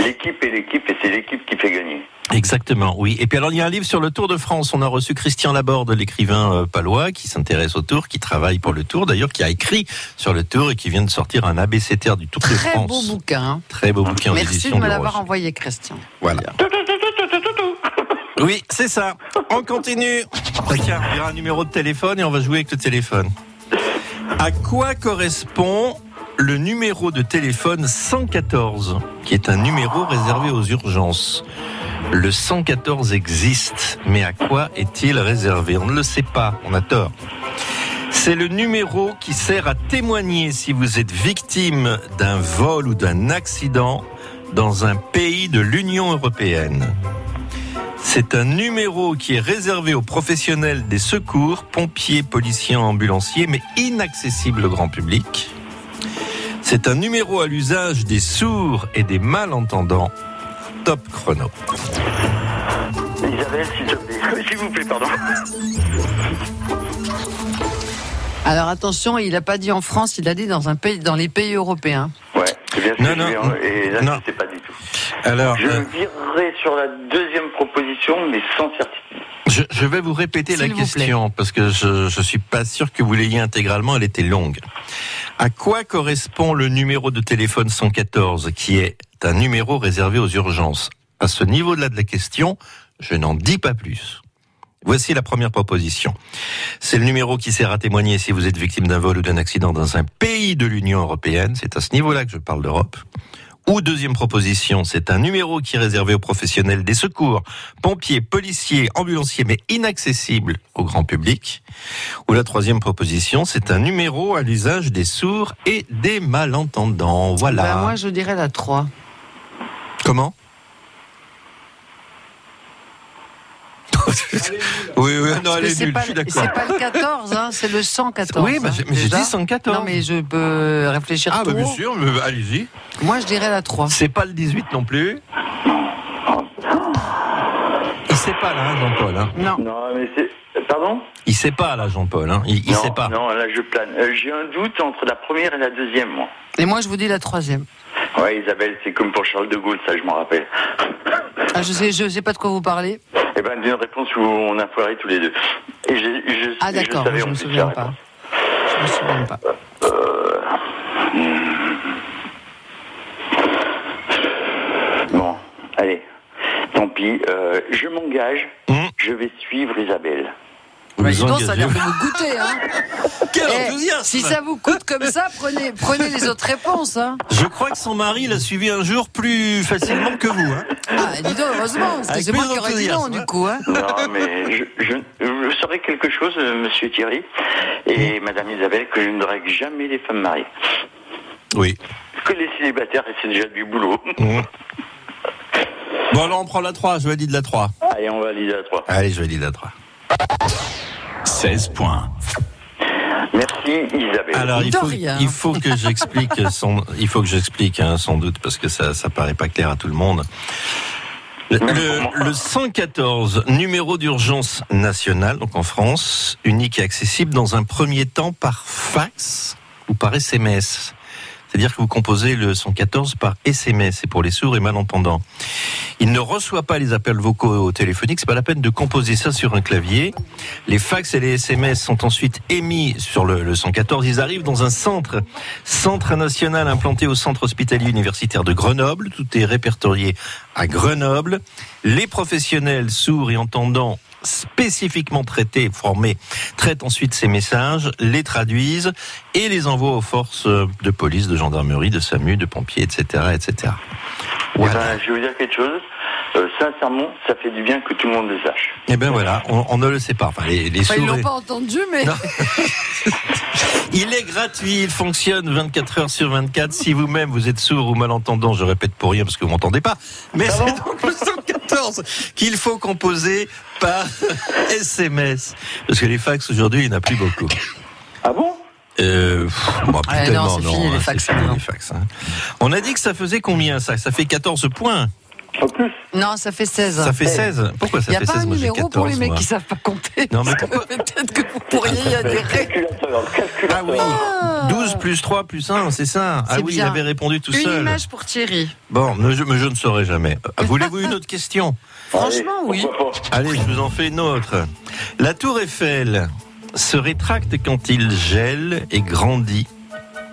L'équipe est l'équipe et c'est l'équipe qui fait gagner. Exactement, oui. Et puis alors, il y a un livre sur le Tour de France. On a reçu Christian Laborde, l'écrivain euh, palois, qui s'intéresse au Tour, qui travaille pour le Tour, d'ailleurs, qui a écrit sur le Tour et qui vient de sortir un ABCTR du Tour de Très France. beau bouquin. hein. Très beau bouquin Merci de me l'avoir envoyé, Christian. Voilà. Oui, c'est ça. On continue. Tiens, il y aura un numéro de téléphone et on va jouer avec le téléphone. À quoi correspond le numéro de téléphone 114, qui est un numéro réservé aux urgences Le 114 existe, mais à quoi est-il réservé? On ne le sait pas, on a tort. C'est le numéro qui sert à témoigner si vous êtes victime d'un vol ou d'un accident dans un pays de l'Union européenne. C'est un numéro qui est réservé aux professionnels des secours, pompiers, policiers, ambulanciers, mais inaccessible au grand public. C'est un numéro à l'usage des sourds et des malentendants. Top chrono. Isabelle, s'il te plaît. (laughs) S'il vous plaît, pardon. Alors attention, il n'a pas dit en France, il a dit dans un pays, dans les pays européens. Ouais, c'est bien ce Non, que non, je Et là, non. pas du tout. Alors, Je euh, virerai sur la deuxième proposition, mais sans certitude. je, je vais vous répéter la plaît. question parce que je ne suis pas sûr que vous l'ayez intégralement, elle était longue. À quoi correspond le numéro de téléphone 114 qui est un numéro réservé aux urgences? À ce niveau-là de la question, je n'en dis pas plus. Voici la première proposition. C'est le numéro qui sert à témoigner si vous êtes victime d'un vol ou d'un accident dans un pays de l'Union européenne. C'est à ce niveau-là que je parle d'Europe. Ou deuxième proposition, c'est un numéro qui est réservé aux professionnels des secours, pompiers, policiers, ambulanciers, mais inaccessible au grand public. Ou la troisième proposition, c'est un numéro à l'usage des sourds et des malentendants. Voilà. Ben, moi, je dirais la 3. Comment? Oui, oui, non, elle est nulle, pas, je suis d'accord. c'est pas le 14, hein, c'est le 114. Oui, bah, hein, mais j'ai dit 114. Non, mais je peux réfléchir Ah, tout bah, bien sûr, mais allez-y. Moi, je dirais la 3. C'est pas le 18 non plus. pas là, hein, Jean-Paul. hein. Non. Non, mais c'est. Pardon Il sait pas là, Jean-Paul. hein. Il, il non, sait pas. Non, là, je plane. Euh, J'ai un doute entre la première et la deuxième, moi. Et moi, je vous dis la troisième. Ouais, Isabelle, c'est comme pour Charles de Gaulle, ça, je m'en rappelle. Ah, je sais, je sais pas de quoi vous parlez. Eh ben, d'une réponse où on a foiré tous les deux. Et je, je, Ah, je d'accord, je en me souviens pas. Je me souviens pas. Bon, allez. Tant pis, euh, je m'engage. Hum. Je vais suivre Isabelle. Bah, vous dis donc, ça a l'air de vous goûter, hein. (laughs) Quel Eh, enthousiasme si ça vous coûte comme ça, prenez, prenez les autres réponses, hein. Je crois que son mari l'a suivi un jour plus facilement que vous. Hein. Ah, dis donc, heureusement, parce que Avec c'est moi plus qui aurais dit non, d'enthousiasme, du hein. coup, hein. Non, mais je, je, je saurais quelque chose, euh, monsieur Thierry, et madame Isabelle, que je ne drague jamais les femmes mariées. Oui. Que les célibataires, et c'est déjà du boulot. Hum. Bon, alors on prend la 3, je valide la 3. Allez, on valide à trois. Allez, je valide la 3. 16 points. Merci Isabelle. Alors il faut, rien. il faut que j'explique son, il faut que j'explique hein, sans doute parce que ça, ça paraît pas clair à tout le monde. Le, le- le 114, numéro d'urgence nationale, donc en France, unique et accessible dans un premier temps par fax ou par SMS. C'est-à-dire que vous composez le 114 par SMS, c'est pour les sourds et malentendants. Il ne reçoit pas les appels vocaux téléphoniques, c'est pas la peine de composer ça sur un clavier. Les fax et les SMS sont ensuite émis sur le, le 114. Ils arrivent dans un centre, centre national implanté au centre hospitalier universitaire de Grenoble. Tout est répertorié à Grenoble. Les professionnels sourds et entendants spécifiquement traités, formés, traitent ensuite ces messages, les traduisent et les envoient aux forces de police, de gendarmerie, de SAMU, de pompiers, etc., etc. Eh ben, je vais vous dire quelque chose. Euh, sincèrement, ça fait du bien que tout le monde le sache. Et ben voilà, on, on ne le sait pas. Enfin, les, les Enfin, ils l'ont et- pas entendu, mais. (laughs) Il est gratuit, il fonctionne 24 heures sur 24. Si vous-même vous êtes sourd ou malentendant, je répète pour rien parce que vous m'entendez pas, mais c'est donc le (laughs) 114 qu'il faut composer par (laughs) SMS. Parce que les fax aujourd'hui, il n'y en a plus beaucoup. Ah bon? Euh, bon, tellement, non, c'est fini, les hein, fax, c'est fini, maintenant. les fax, hein. On a dit que ça faisait combien ça? Ça fait 14 points. Non, ça fait 16. Ça fait 16. Pourquoi ça Il n'y a fait pas 16 un numéro pour les 14, mecs moi. qui savent pas compter. Non, mais Peut-être que vous pourriez y adhérer. Ah oui, 12 plus 3 plus 1, c'est ça. Ah oui, il bien. avait répondu tout Une seul. image pour Thierry. Bon, mais je, mais je ne saurais jamais. Euh, (laughs) Voulez-vous une autre question? Franchement, oui. Allez, je vous en fais une autre. La tour Eiffel se rétracte quand il gèle et grandit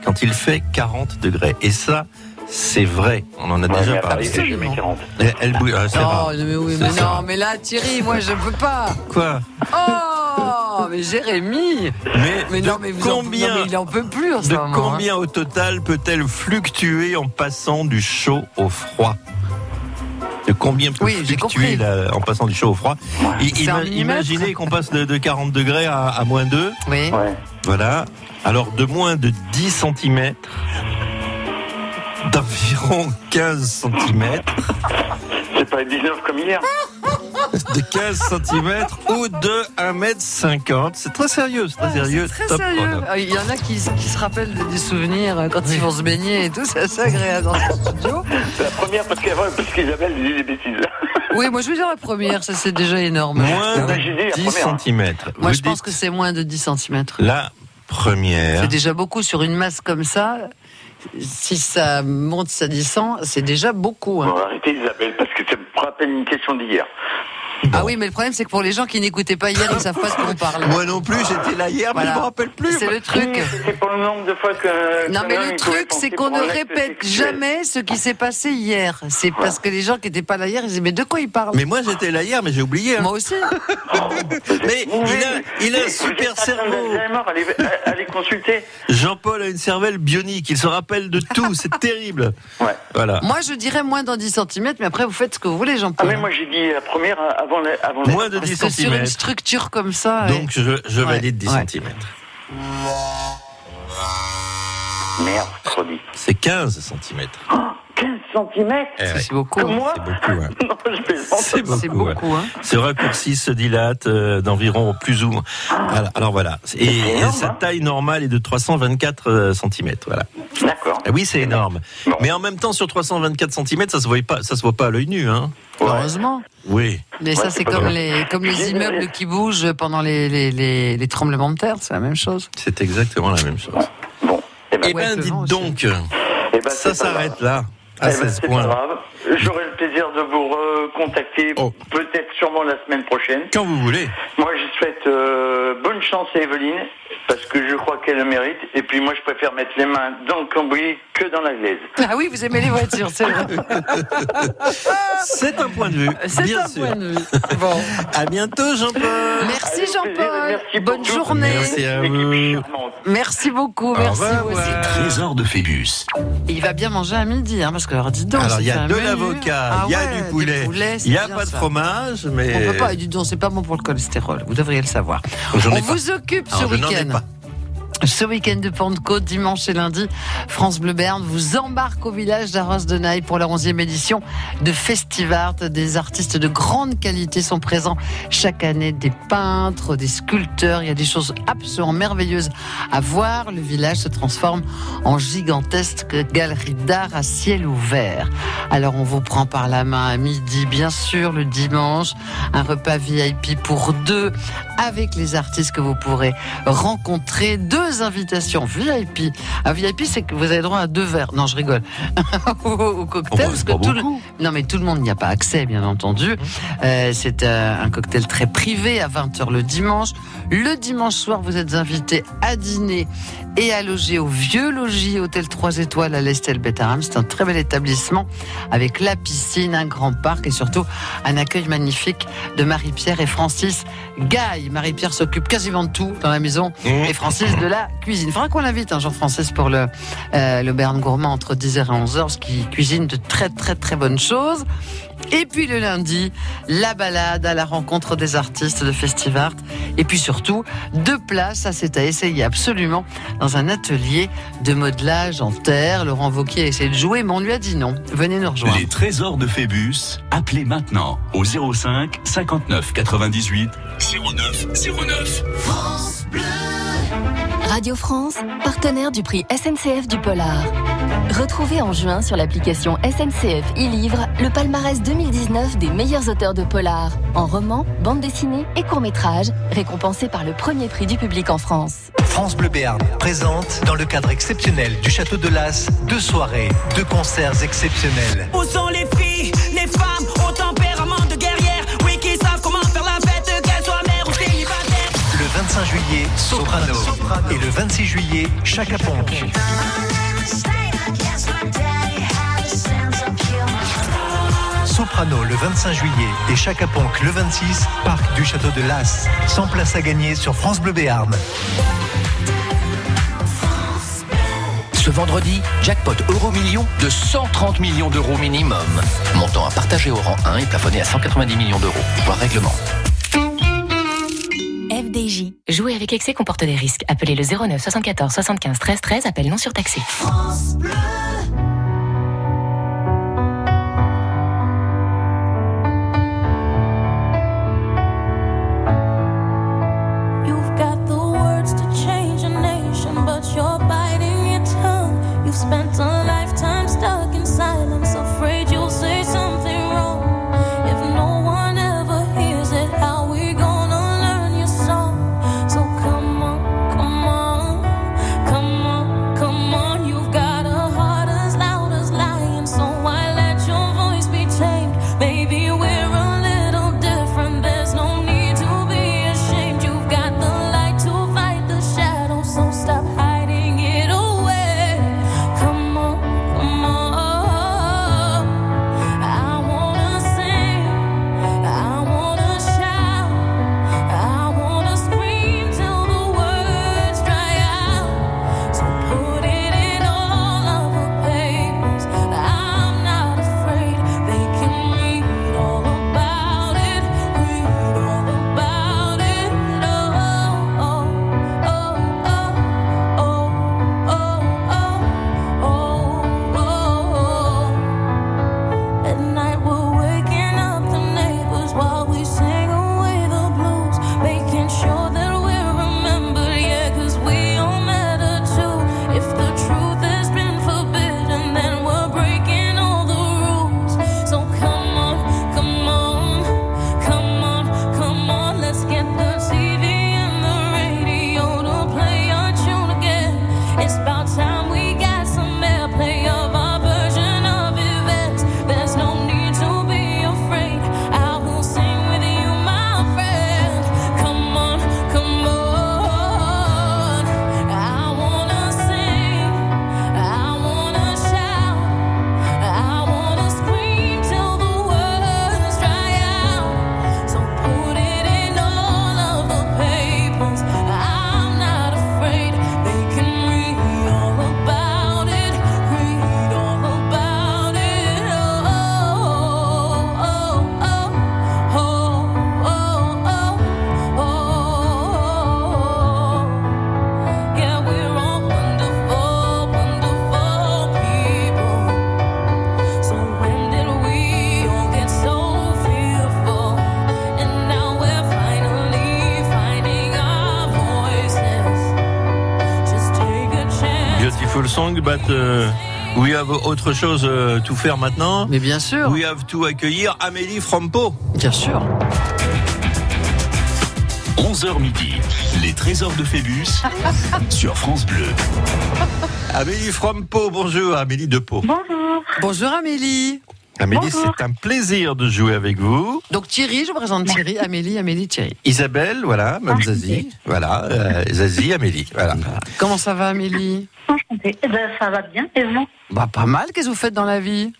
quand il fait 40 degrés. Et ça, c'est vrai. On en a déjà parlé. Absolument. Elle, elle bouge. ah, c'est Non, mais oui, mais non, mais là, Thierry, moi, je peux pas. Quoi Oh, mais Jérémy. Mais, non, mais vous en- combien, non, mais il en peut plus en ce de moment, combien au total peut-elle fluctuer en passant du chaud au froid? De combien peut Oui, fluctuer en passant du chaud au froid? Ima-. Imaginez qu'on passe de, de 40 degrés à, à moins 2. Oui. Voilà. Alors de moins de 10 cm, d'environ 15 cm, C'est pas 19 comme hier de 15 cm ou de 1m50. C'est très sérieux, c'est très sérieux. Très top sérieux. Ah, Il y en a qui, qui se rappellent des souvenirs euh, quand ils vont se baigner et tout. C'est assez agréable dans ce studio. C'est la première parce qu'Isabelle disait des bêtises. Oui, moi je veux dire la première, ça c'est déjà énorme. Moins Ah, de la 10 première. cm. Moi je pense que c'est moins de 10 cm. La première. C'est déjà beaucoup sur une masse comme ça. Si ça monte, ça descend, c'est déjà beaucoup. hein. Arrêtez Isabelle parce que ça me rappelle une question d'hier. Ah oui, mais le problème c'est que pour les gens qui n'écoutaient pas hier, ils savent pas de quoi on parle. Moi non plus, j'étais là hier, mais Voilà. je me rappelle plus. C'est le truc. C'est pour le nombre de fois que. Non mais le truc c'est qu'on ne répète jamais ce qui s'est passé hier. C'est parce que les gens qui n'étaient pas là hier, ils disaient mais de quoi ils parlent? Mais moi j'étais là hier, mais j'ai oublié. hein. Moi aussi. (laughs) Mais il a, il a un super cerveau. Allez, allez consulter. Jean-Paul a une cervelle bionique, il se rappelle de tout, c'est (laughs) terrible. Voilà. Moi je dirais moins dans 10 cm, mais après vous faites ce que vous voulez, Ah Jean-Paul. mais moi j'ai dit la première euh, avant la, avant la- Moins de Parce 10 que sur une cm. structure comme ça. ouais. Donc je, je Ouais, valide 10 ouais. cm. Mercredi. C'est 15 cm. 15 cm C'est beaucoup. Moi C'est beaucoup. (laughs) hein. C'est beaucoup. C'est beaucoup, hein. hein. Ce raccourci se dilate euh, d'environ plus ou moins. Alors, alors voilà. Et, sa hein. taille normale est de 324 cm. Voilà. D'accord. Ah Oui, c'est énorme. Mais en même temps, sur 324 cm, ça se voit pas, ça se voit pas à l'œil nu. Hein. Heureusement. Oui. Mais ça, c'est comme les, comme les immeubles qui bougent pendant les, les, les, les tremblements de terre, c'est la même chose. C'est exactement la même chose. Eh ben, dites donc, Eh ben, ça s'arrête là, à Eh ben, 16 c'est pas points. grave. J'aurai le plaisir de vous recontacter peut-être sûrement la semaine prochaine. Quand vous voulez. Moi, je souhaite euh, bonne chance à Evelyne parce que je crois qu'elle le mérite. Et puis moi, je préfère mettre les mains dans le cambouis que dans la glaise. Ah oui, vous aimez les voitures, c'est vrai. (laughs) C'est un point de vue. C'est un sûr. point de vue. Bon. À bientôt, Jean-Paul. Merci Jean-Paul. Bonne journée. Merci à vous. Merci beaucoup. Au Merci vous aussi. Trésor de Phébus. Et il va bien manger à midi, hein, parce que alors dis donc. Alors, il y a de l'avocat, Ah il y a ouais, du poulet, il n'y a pas de ça. fromage, mais. On peut pas, dis donc, c'est pas bon pour le cholestérol. Vous devriez le savoir. On pas. vous occupe ce Alors, week-end. Ce week-end de Pentecôte, dimanche et lundi, France Bleu Berne vous embarque au village d'Arros de Naï pour la 11e édition de Festivart. Des artistes de grande qualité sont présents chaque année, des peintres, des sculpteurs. Il y a des choses absolument merveilleuses à voir. Le village se transforme en gigantesque galerie d'art à ciel ouvert. Alors on vous prend par la main à midi, bien sûr, le dimanche, un repas VIP pour deux avec les artistes que vous pourrez rencontrer. Deux invitations VIP. Un VIP, c'est que vous avez droit à deux verres. Non, je rigole. (laughs) au, cocktail. parce que tout le... Non, mais tout le monde n'y a pas accès, bien entendu. Euh, c'est euh, un cocktail très privé à 20h le dimanche. Le dimanche soir, vous êtes invité à dîner et à loger au Vieux Logis Hôtel 3 étoiles à l'Estelle Betaram. C'est un très bel établissement avec la piscine, un grand parc et surtout un accueil magnifique de Marie-Pierre et Francis Gaille. Marie-Pierre s'occupe quasiment de tout dans la maison et Francis de la cuisine. Faudra qu'on l'invite un jour, Francis, pour le, euh, le Berne Gourmand entre 10h et 11h, parce qu'il cuisine de très très très bonnes choses. Et puis le lundi, la balade à la rencontre des artistes de Festivart. Et puis surtout, deux places, ça c'est à essayer absolument, dans un atelier de modelage en terre. Laurent Vauquier a essayé de jouer, mais on lui a dit non. Venez nous rejoindre. Les trésors de Phébus, appelez maintenant au 05 59 98 09 09. France Bleu. Radio France, partenaire du prix SNCF du Polar. Retrouvez en juin sur l'application SNCF e-Livre le palmarès 2019 des meilleurs auteurs de polar, en roman, bande dessinée et court-métrage, récompensés par le premier prix du public en France. France Bleu Béarn présente, dans le cadre exceptionnel du Château de Las, deux soirées, deux concerts exceptionnels. Où sont les filles, les femmes au tempérament de guerrière? Oui, qui savent comment faire la fête, qu'elles soient mères ou célibataires Le 25 juillet, Soprano. Et le 26 juillet, Chaka Ponk. Soprano le 25 juillet et Chaka Ponk le 26, parc du Château de Las. 100 places à gagner sur France Bleu Béarn. Ce vendredi, jackpot euro million de 130 millions d'euros minimum. Montant à partager au rang 1 et plafonné à 190 millions d'euros. Voir règlement. FDJ. Jouer avec excès comporte des risques. Appelez le 09 74 75 13 13, appel non surtaxé. You've beautiful song, but uh, we have autre chose uh, to faire maintenant. Mais bien sûr. We have to accueillir Amélie from Pau. Bien sûr. 11h midi, les trésors de Phébus (laughs) sur France Bleu. Amélie from Pau, bonjour. Amélie de Pau. Bonjour. Bonjour Amélie. Amélie, c'est un plaisir de jouer avec vous. Donc Thierry, je vous présente Thierry, Amélie, Amélie, Thierry. Isabelle, voilà, même Zazie. Voilà, euh, Zazie, Amélie. Voilà. Comment ça va Amélie? Enchantée. Eh ben, ça va bien, et vous? Bah pas mal, qu'est-ce que vous faites dans la vie?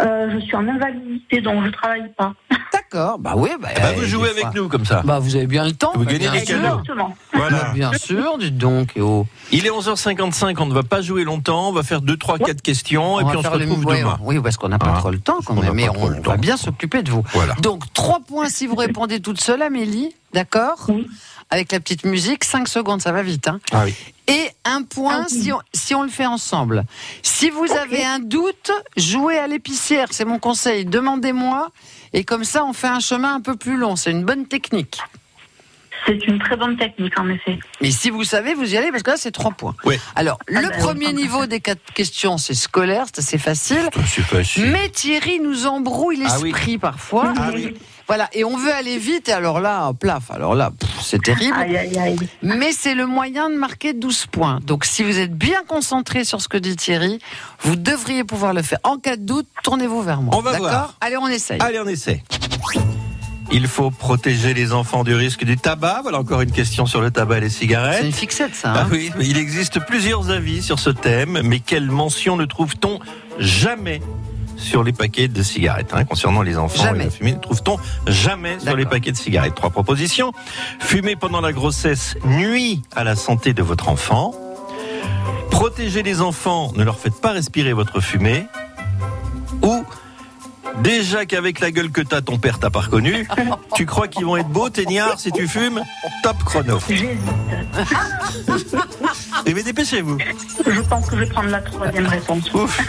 Euh, Je suis en invalidité, donc je travaille pas. (laughs) D'accord, bah oui, bah, Eh ben, vous euh, jouez avec fois. nous comme ça. Bah vous avez bien le temps. Vous bah, gagnez bien des sûr. cadeaux. Voilà. Bien sûr, dites donc. et oh. Il est 11h55, on ne va pas jouer longtemps, on va faire 2, 3, 4 questions et va puis on se faire le- retrouve demain. Oui, parce qu'on n'a pas Hein trop le temps quand On même, mais on temps. va bien s'occuper de vous. Voilà. Donc, trois points si vous répondez toute seule, Amélie, d'accord Oui. Avec la petite musique, 5 secondes, ça va vite. Hein Ah oui. Et un point Ah oui. si, on, si on le fait ensemble. Si vous avez un doute, jouez à l'épicière, c'est mon conseil. Demandez-moi, et comme ça, on fait un chemin un peu plus long. C'est une bonne technique. C'est une très bonne technique, en effet. Mais si vous savez, vous y allez, parce que là, c'est trois points. Oui. Alors, Ah le bah, premier oui. niveau des quatre questions, c'est scolaire, c'est assez facile. C'est facile. Mais Thierry nous embrouille Ah oui. l'esprit parfois. Ah oui. Voilà, et on veut aller vite, et alors là, plaf, alors là, c'est terrible. Aïe, aïe, aïe. Mais c'est le moyen de marquer 12 points. Donc si vous êtes bien concentré sur ce que dit Thierry, vous devriez pouvoir le faire. En cas de doute, tournez-vous vers moi. On va D'accord voir. Allez, on essaye. Allez, on essaie. Il faut protéger les enfants du risque du tabac. Voilà encore une question sur le tabac et les C'est cigarettes. une fixette, ça. Ah hein oui, il existe plusieurs avis sur ce thème, mais quelle mention ne trouve-t-on jamais sur les paquets de cigarettes hein, Concernant les enfants Jamais. et la fumée, ne trouve-t-on jamais sur les paquets de cigarettes? Trois propositions. Fumer pendant la grossesse nuit à la santé de votre enfant. Protéger les enfants, ne leur faites pas respirer votre fumée. Ou Déjà qu'avec la gueule que t'as, ton père t'a pas reconnu, (laughs) tu crois qu'ils vont être beaux, teignards, si tu fumes Top chrono. J'hésite. Et mais dépêchez-vous. Je pense que je vais prendre la troisième réponse. Ouf. (laughs)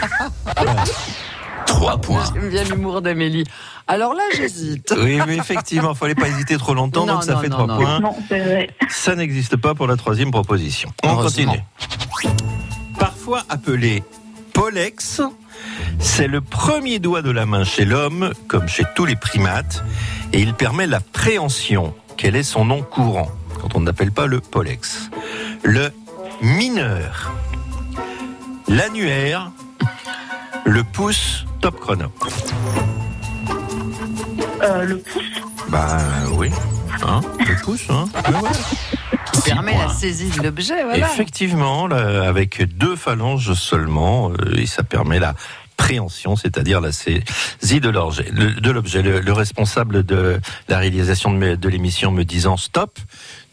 3 points. J'aime bien l'humour d'Amélie. Alors là, j'hésite. Oui, mais effectivement, fallait pas hésiter trop longtemps, Non, donc ça non, fait non, trois points. Non, c'est vrai. Ça n'existe pas pour la troisième proposition. On continue. Parfois appelé pollex, c'est le premier doigt de la main chez l'homme, comme chez tous les primates, et il permet la préhension. Quel est son nom courant quand on n'appelle pas le pollex Le mineur, l'annuaire, le pouce, top chrono. Euh, le pouce, Bah oui, hein, le pouce, hein. Ouais, ouais. Qui permet la saisie de l'objet, voilà. Effectivement, là, avec deux phalanges seulement, euh, et ça permet la préhension, c'est-à-dire la saisie de l'objet. Le, de l'objet. Le, le responsable de la réalisation de, l'émission me disant stop,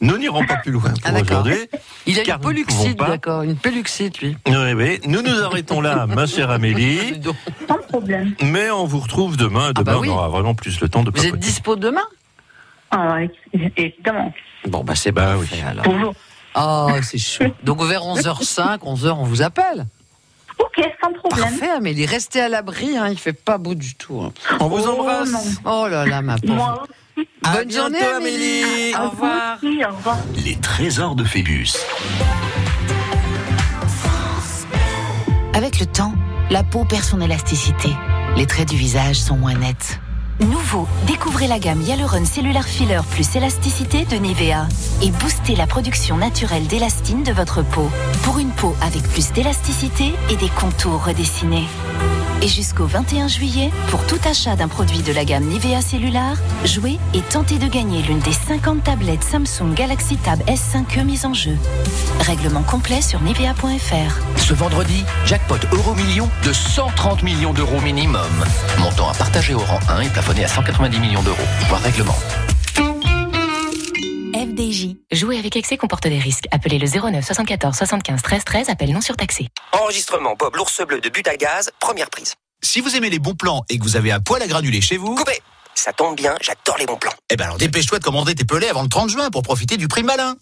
nous n'irons pas plus loin Ah, pour d'accord. aujourd'hui. Il a car une pas. d'accord. Une peluxite, lui. Oui, oui. Nous nous arrêtons là, ma chère Amélie, (laughs) sans problème. mais on vous retrouve demain. Demain, bah oui. on aura vraiment plus le temps de Vous êtes dispo demain? Ah, évidemment. Bon, bah c'est Bah oui. alors. Bonjour. Oh, c'est chou. (laughs) Donc vers 11h05, 11h, on vous appelle. Ok, sans problème. Parfait, Amélie. Restez à l'abri, hein, il fait pas beau du tout. hein. On vous Oh, embrasse. non. Oh là là, ma pauvre. Moi aussi. À Bonne journée, bientôt, Amélie. Amélie. Au revoir. Au revoir. Les trésors de Phébus. Avec le temps, la peau perd son élasticité. Les traits du visage sont moins nets. Nouveau, découvrez la gamme Hyaluron Cellular Filler plus élasticité de Nivea et boostez la production naturelle d'élastine de votre peau pour une peau avec plus d'élasticité et des contours redessinés. Et jusqu'au 21 juillet, pour tout achat d'un produit de la gamme Nivea Cellular, jouez et tentez de gagner l'une des 50 tablettes Samsung Galaxy Tab S5e mises en jeu. Règlement complet sur nivea.fr. Ce vendredi, jackpot euro million de 130 millions d'euros minimum. Montant à partager au rang 1 et plafonné à 190 millions d'euros. Voir règlement. FDJ. Jouer avec excès comporte des risques. Appelez le 09 74 75 13 13. Appel non surtaxé. Enregistrement Bob l'ours bleu de but à gaz, première prise. Si vous aimez les bons plans et que vous avez un poêle à granulés chez vous, Coupé Ça tombe bien, j'adore les bons plans. eh ben alors dépêche-toi de commander tes pelés avant le 30 juin pour profiter du prix malin.